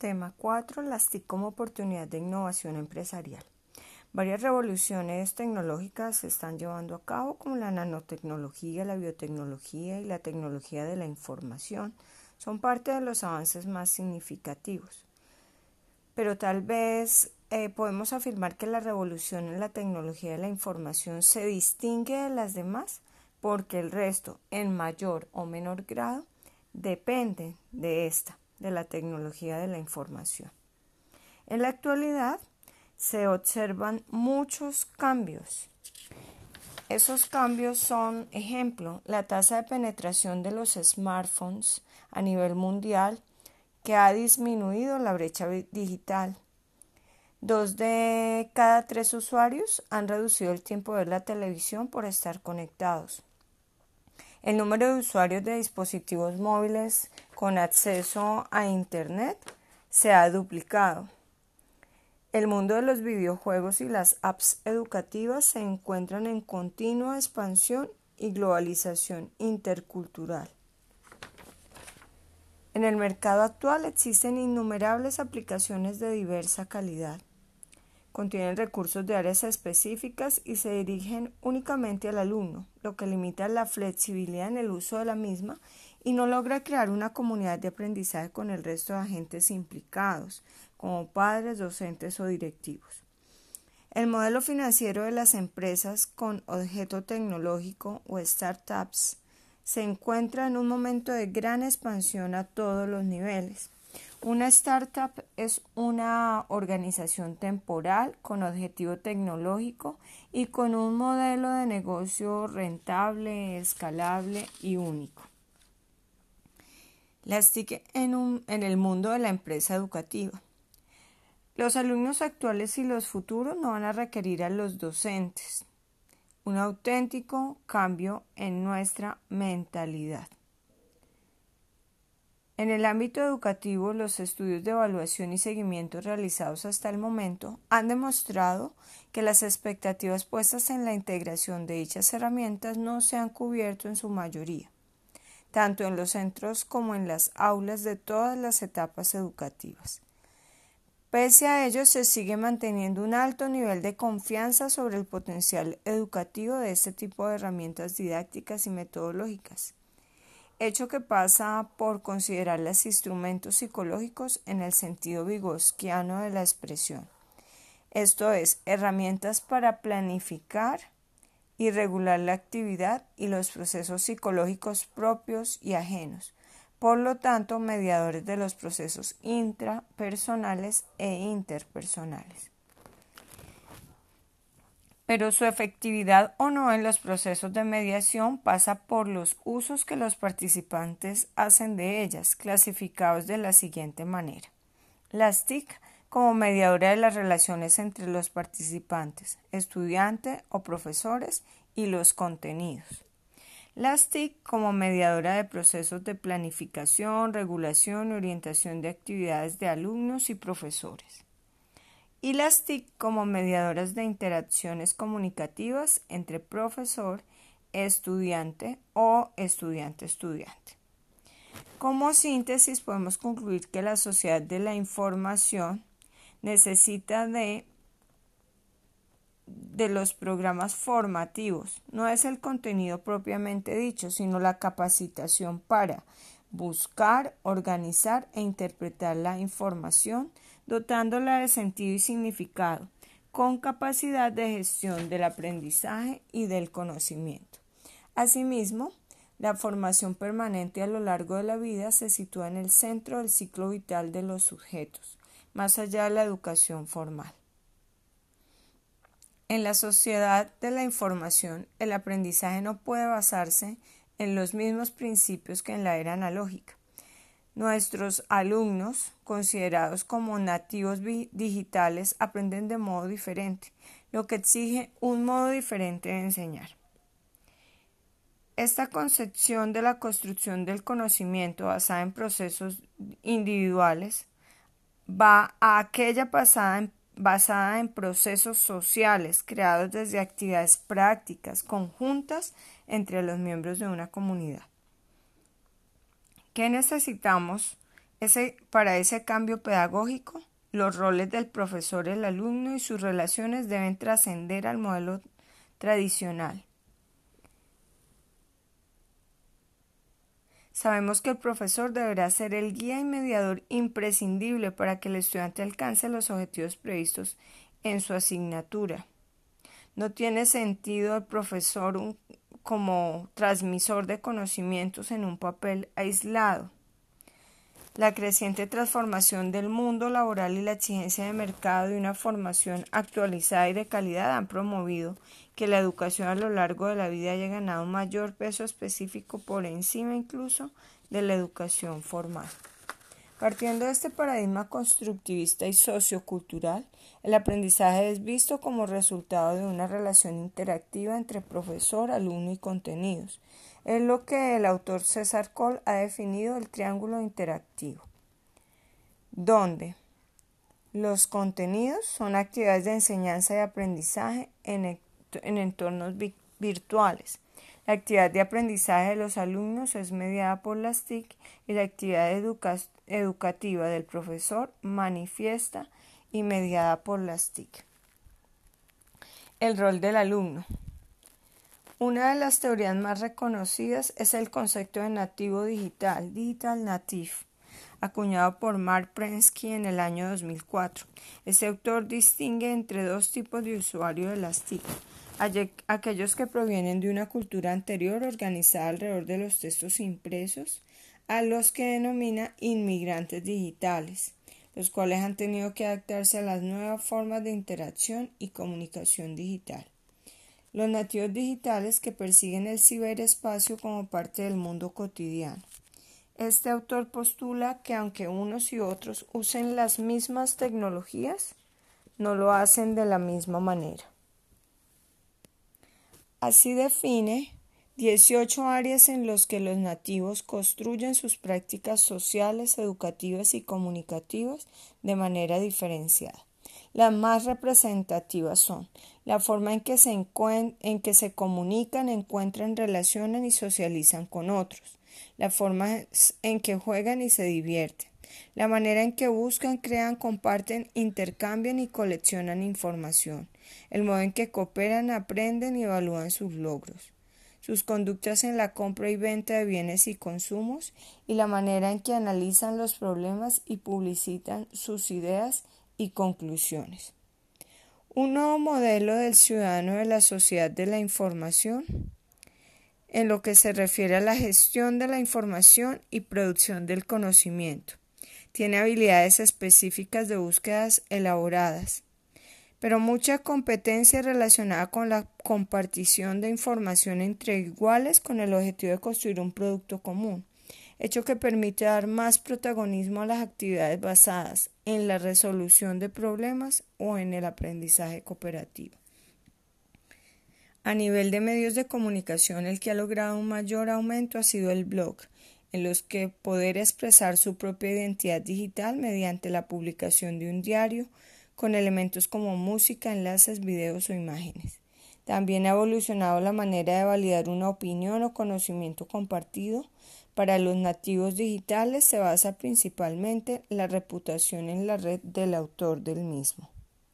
Tema 4. Las TIC como oportunidad de innovación empresarial. Varias revoluciones tecnológicas se están llevando a cabo, como la nanotecnología, la biotecnología y la tecnología de la información. Son parte de los avances más significativos. Pero tal vez eh, podemos afirmar que la revolución en la tecnología de la información se distingue de las demás porque el resto, en mayor o menor grado, depende de esta, de la tecnología de la información. En la actualidad, se observan muchos cambios. Esos cambios son, ejemplo, la tasa de penetración de los smartphones a nivel mundial que ha disminuido la brecha digital. Dos de cada tres usuarios han reducido el tiempo de la televisión por estar conectados. El número de usuarios de dispositivos móviles con acceso a Internet se ha duplicado. El mundo de los videojuegos y las apps educativas se encuentran en continua expansión y globalización intercultural. En el mercado actual existen innumerables aplicaciones de diversa calidad. Contienen recursos de áreas específicas y se dirigen únicamente al alumno, lo que limita la flexibilidad en el uso de la misma y no logra crear una comunidad de aprendizaje con el resto de agentes implicados, como padres, docentes o directivos. El modelo financiero de las empresas con objeto tecnológico o startups se encuentra en un momento de gran expansión a todos los niveles. Una startup es una organización temporal con objetivo tecnológico y con un modelo de negocio rentable, escalable y único. Las TIC en, en el mundo de la empresa educativa. Los alumnos actuales y los futuros no van a requerir a los docentes. Un auténtico cambio en nuestra mentalidad. En el ámbito educativo, los estudios de evaluación y seguimiento realizados hasta el momento han demostrado que las expectativas puestas en la integración de dichas herramientas no se han cubierto en su mayoría, tanto en los centros como en las aulas de todas las etapas educativas. Pese a ello, se sigue manteniendo un alto nivel de confianza sobre el potencial educativo de este tipo de herramientas didácticas y metodológicas, hecho que pasa por considerarlas instrumentos psicológicos en el sentido vigosquiano de la expresión, esto es, herramientas para planificar y regular la actividad y los procesos psicológicos propios y ajenos, por lo tanto, mediadores de los procesos intrapersonales e interpersonales. Pero su efectividad o no en los procesos de mediación pasa por los usos que los participantes hacen de ellas, clasificados de la siguiente manera. Las TIC como mediadora de las relaciones entre los participantes, estudiante o profesores y los contenidos. Las TIC como mediadora de procesos de planificación, regulación y orientación de actividades de alumnos y profesores. Y las TIC como mediadoras de interacciones comunicativas entre profesor, estudiante o estudiante-estudiante. Como síntesis podemos concluir que la sociedad de la información necesita de de los programas formativos. No es el contenido propiamente dicho, sino la capacitación para buscar, organizar e interpretar la información, dotándola de sentido y significado, con capacidad de gestión del aprendizaje y del conocimiento. Asimismo, la formación permanente a lo largo de la vida se sitúa en el centro del ciclo vital de los sujetos, más allá de la educación formal. En la sociedad de la información, el aprendizaje no puede basarse en los mismos principios que en la era analógica. Nuestros alumnos, considerados como nativos digitales, aprenden de modo diferente, lo que exige un modo diferente de enseñar. Esta concepción de la construcción del conocimiento basada en procesos individuales va a aquella basada en en procesos sociales creados desde actividades prácticas conjuntas entre los miembros de una comunidad. ¿Qué necesitamos Ese, para ese cambio pedagógico, los roles del profesor, el alumno y sus relaciones deben trascender al modelo tradicional. Sabemos que el profesor deberá ser el guía y mediador imprescindible para que el estudiante alcance los objetivos previstos en su asignatura. No tiene sentido el profesor como transmisor de conocimientos en un papel aislado. La creciente transformación del mundo laboral y la exigencia de mercado y una formación actualizada y de calidad han promovido que la educación a lo largo de la vida haya ganado un mayor peso específico por encima incluso de la educación formal. Partiendo de este paradigma constructivista y sociocultural, el aprendizaje es visto como resultado de una relación interactiva entre profesor, alumno y contenidos, es lo que el autor César Cole ha definido el triángulo interactivo, donde los contenidos son actividades de enseñanza y aprendizaje en, entornos virtuales. La actividad de aprendizaje de los alumnos es mediada por las TIC y la actividad educativa del profesor manifiesta y mediada por las TIC. El rol del alumno. Una de las teorías más reconocidas es el concepto de nativo digital, digital native, acuñado por Mark Prensky en el año 2004. Este autor distingue entre dos tipos de usuarios de las TIC, aquellos que provienen de una cultura anterior organizada alrededor de los textos impresos, a los que denomina inmigrantes digitales, los cuales han tenido que adaptarse a las nuevas formas de interacción y comunicación digital los nativos digitales que persiguen el ciberespacio como parte del mundo cotidiano. Este autor postula que aunque unos y otros usen las mismas tecnologías, no lo hacen de la misma manera. Así define 18 áreas en las que los nativos construyen sus prácticas sociales, educativas y comunicativas de manera diferenciada. Las más representativas son la forma en que se, en que se comunican, encuentran, relacionan y socializan con otros, la forma en que juegan y se divierten, la manera en que buscan, crean, comparten, intercambian y coleccionan información, el modo en que cooperan, aprenden y evalúan sus logros, sus conductas en la compra y venta de bienes y consumos y la manera en que analizan los problemas y publicitan sus ideas y conclusiones. Un nuevo modelo del ciudadano de la sociedad de la información en lo que se refiere a la gestión de la información y producción del conocimiento. Tiene habilidades específicas de búsquedas elaboradas, pero mucha competencia relacionada con la compartición de información entre iguales con el objetivo de construir un producto común hecho que permite dar más protagonismo a las actividades basadas en la resolución de problemas o en el aprendizaje cooperativo. A nivel de medios de comunicación, el que ha logrado un mayor aumento ha sido el blog, en los que poder expresar su propia identidad digital mediante la publicación de un diario con elementos como música, enlaces, videos o imágenes. También ha evolucionado la manera de validar una opinión o conocimiento compartido para los nativos digitales se basa principalmente la reputación en la red del autor del mismo.